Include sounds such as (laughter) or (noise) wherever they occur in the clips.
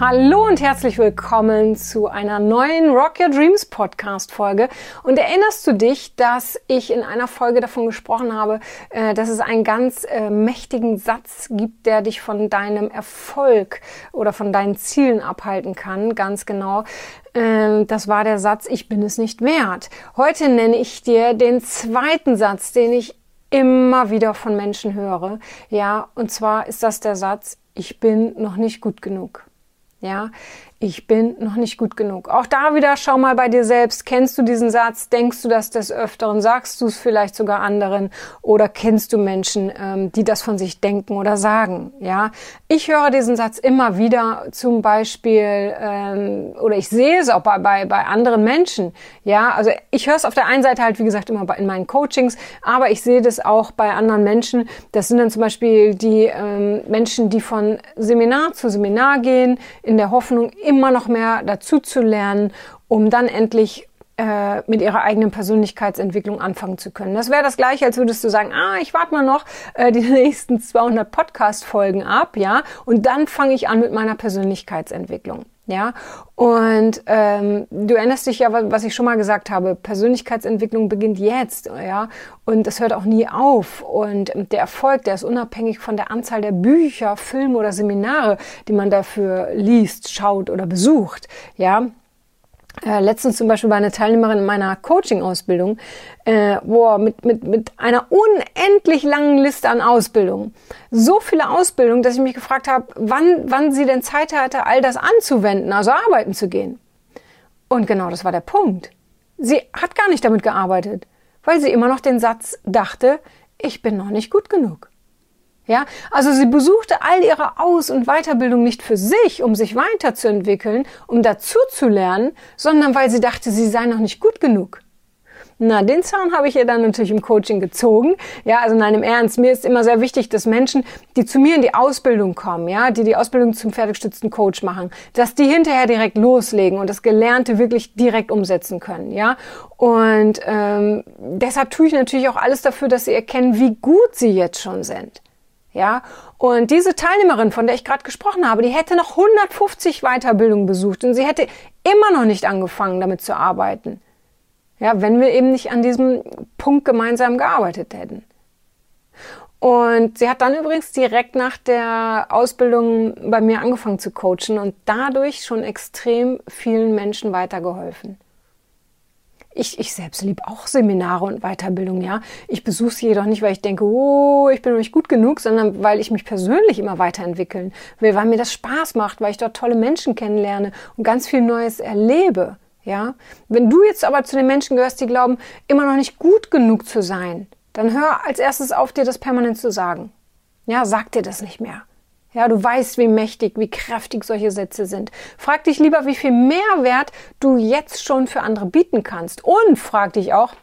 Hallo und herzlich willkommen zu einer neuen Rock Your Dreams Podcast Folge. Und erinnerst du dich, dass ich in einer Folge davon gesprochen habe, äh, dass es einen ganz äh, mächtigen Satz gibt, der dich von deinem Erfolg oder von deinen Zielen abhalten kann? Ganz genau. Ähm, das war der Satz, ich bin es nicht wert. Heute nenne ich dir den zweiten Satz, den ich immer wieder von Menschen höre. Ja, und zwar ist das der Satz, ich bin noch nicht gut genug. Ja, ich bin noch nicht gut genug. Auch da wieder schau mal bei dir selbst. Kennst du diesen Satz? Denkst du das des Öfteren? Sagst du es vielleicht sogar anderen? Oder kennst du Menschen, ähm, die das von sich denken oder sagen? Ja, ich höre diesen Satz immer wieder, zum Beispiel, ähm, oder ich sehe es auch bei, bei, bei anderen Menschen. Ja, also ich höre es auf der einen Seite halt, wie gesagt, immer in meinen Coachings, aber ich sehe das auch bei anderen Menschen. Das sind dann zum Beispiel die ähm, Menschen, die von Seminar zu Seminar gehen, in der Hoffnung, immer noch mehr dazu zu lernen, um dann endlich äh, mit ihrer eigenen Persönlichkeitsentwicklung anfangen zu können. Das wäre das gleiche, als würdest du sagen, ah, ich warte mal noch äh, die (laughs) nächsten 200 Podcast-Folgen ab, ja, und dann fange ich an mit meiner Persönlichkeitsentwicklung. Ja, und ähm, du erinnerst dich ja, was ich schon mal gesagt habe, Persönlichkeitsentwicklung beginnt jetzt, ja, und es hört auch nie auf. Und der Erfolg, der ist unabhängig von der Anzahl der Bücher, Filme oder Seminare, die man dafür liest, schaut oder besucht, ja. Äh, letztens zum Beispiel war eine Teilnehmerin in meiner Coaching-Ausbildung, äh, wo mit, mit, mit einer unendlich langen Liste an Ausbildungen. So viele Ausbildungen, dass ich mich gefragt habe, wann, wann sie denn Zeit hatte, all das anzuwenden, also arbeiten zu gehen. Und genau das war der Punkt. Sie hat gar nicht damit gearbeitet, weil sie immer noch den Satz dachte, ich bin noch nicht gut genug. Ja, also sie besuchte all ihre Aus- und Weiterbildung nicht für sich, um sich weiterzuentwickeln, um dazu zu lernen, sondern weil sie dachte, sie sei noch nicht gut genug. Na, den Zahn habe ich ihr dann natürlich im Coaching gezogen. Ja, also nein, im Ernst. Mir ist immer sehr wichtig, dass Menschen, die zu mir in die Ausbildung kommen, ja, die die Ausbildung zum pferdegestützten Coach machen, dass die hinterher direkt loslegen und das Gelernte wirklich direkt umsetzen können, ja. Und ähm, deshalb tue ich natürlich auch alles dafür, dass sie erkennen, wie gut sie jetzt schon sind. Ja, und diese Teilnehmerin, von der ich gerade gesprochen habe, die hätte noch 150 Weiterbildungen besucht und sie hätte immer noch nicht angefangen, damit zu arbeiten. Ja, wenn wir eben nicht an diesem Punkt gemeinsam gearbeitet hätten. Und sie hat dann übrigens direkt nach der Ausbildung bei mir angefangen zu coachen und dadurch schon extrem vielen Menschen weitergeholfen. Ich, ich selbst liebe auch Seminare und Weiterbildung, ja. Ich besuche sie jedoch nicht, weil ich denke, oh, ich bin noch nicht gut genug, sondern weil ich mich persönlich immer weiterentwickeln will, weil mir das Spaß macht, weil ich dort tolle Menschen kennenlerne und ganz viel Neues erlebe, ja. Wenn du jetzt aber zu den Menschen gehörst, die glauben, immer noch nicht gut genug zu sein, dann hör als erstes auf, dir das permanent zu sagen. Ja, sag dir das nicht mehr. Ja, du weißt, wie mächtig, wie kräftig solche Sätze sind. Frag dich lieber, wie viel Mehrwert du jetzt schon für andere bieten kannst. Und frag dich auch,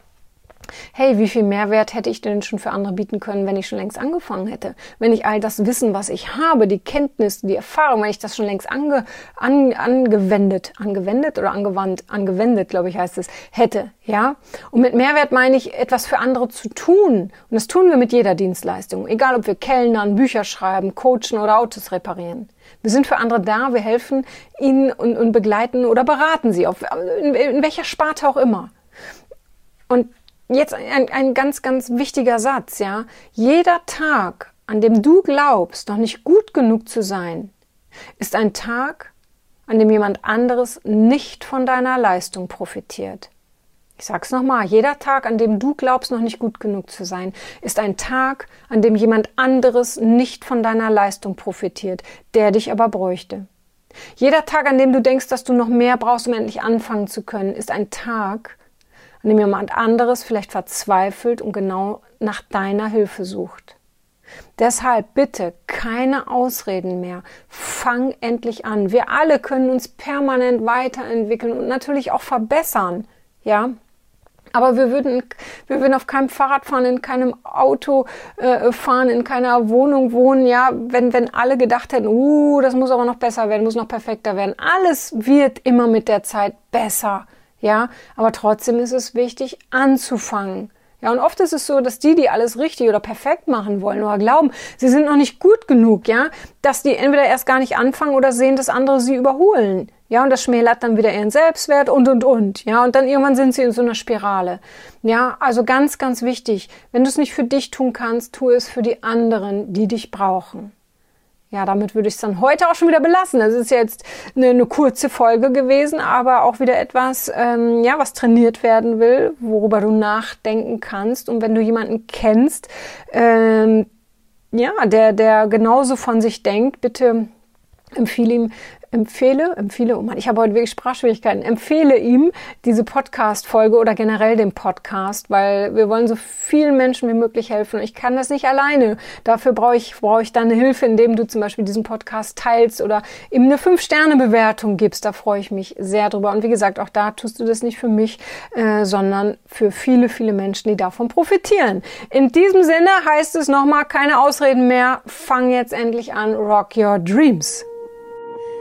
hey, wie viel Mehrwert hätte ich denn schon für andere bieten können, wenn ich schon längst angefangen hätte? Wenn ich all das Wissen, was ich habe, die Kenntnis, die Erfahrung, wenn ich das schon längst ange, an, angewendet, angewendet oder angewandt, angewendet, glaube ich, heißt es, hätte, ja? Und mit Mehrwert meine ich, etwas für andere zu tun. Und das tun wir mit jeder Dienstleistung. Egal, ob wir Kellnern, Bücher schreiben, coachen oder Autos reparieren. Wir sind für andere da, wir helfen ihnen und, und begleiten oder beraten sie, auf, in, in welcher Sparte auch immer. Und jetzt ein, ein ganz, ganz wichtiger Satz, ja. Jeder Tag, an dem du glaubst, noch nicht gut genug zu sein, ist ein Tag, an dem jemand anderes nicht von deiner Leistung profitiert. Ich sag's nochmal, jeder Tag, an dem du glaubst, noch nicht gut genug zu sein, ist ein Tag, an dem jemand anderes nicht von deiner Leistung profitiert, der dich aber bräuchte. Jeder Tag, an dem du denkst, dass du noch mehr brauchst, um endlich anfangen zu können, ist ein Tag, an dem jemand anderes vielleicht verzweifelt und genau nach deiner Hilfe sucht. Deshalb bitte keine Ausreden mehr. Fang endlich an. Wir alle können uns permanent weiterentwickeln und natürlich auch verbessern. Ja? Aber wir würden, wir würden auf keinem Fahrrad fahren, in keinem Auto äh, fahren, in keiner Wohnung wohnen, ja, wenn, wenn alle gedacht hätten, uh, das muss aber noch besser werden, muss noch perfekter werden. Alles wird immer mit der Zeit besser, ja. Aber trotzdem ist es wichtig, anzufangen. Ja, und oft ist es so, dass die, die alles richtig oder perfekt machen wollen oder glauben, sie sind noch nicht gut genug, ja, dass die entweder erst gar nicht anfangen oder sehen, dass andere sie überholen. Ja, und das schmälert dann wieder ihren Selbstwert und, und, und. Ja, und dann irgendwann sind sie in so einer Spirale. Ja, also ganz, ganz wichtig. Wenn du es nicht für dich tun kannst, tu es für die anderen, die dich brauchen. Ja, damit würde ich es dann heute auch schon wieder belassen. Das ist jetzt eine, eine kurze Folge gewesen, aber auch wieder etwas, ähm, ja, was trainiert werden will, worüber du nachdenken kannst. Und wenn du jemanden kennst, ähm, ja, der, der genauso von sich denkt, bitte empfehle ihm empfehle, empfehle, oh Mann, ich habe heute wirklich Sprachschwierigkeiten, empfehle ihm diese Podcast-Folge oder generell den Podcast, weil wir wollen so vielen Menschen wie möglich helfen. Ich kann das nicht alleine. Dafür brauche ich, brauche ich deine Hilfe, indem du zum Beispiel diesen Podcast teilst oder ihm eine Fünf-Sterne-Bewertung gibst. Da freue ich mich sehr drüber. Und wie gesagt, auch da tust du das nicht für mich, äh, sondern für viele, viele Menschen, die davon profitieren. In diesem Sinne heißt es nochmal, keine Ausreden mehr. Fang jetzt endlich an, rock your dreams.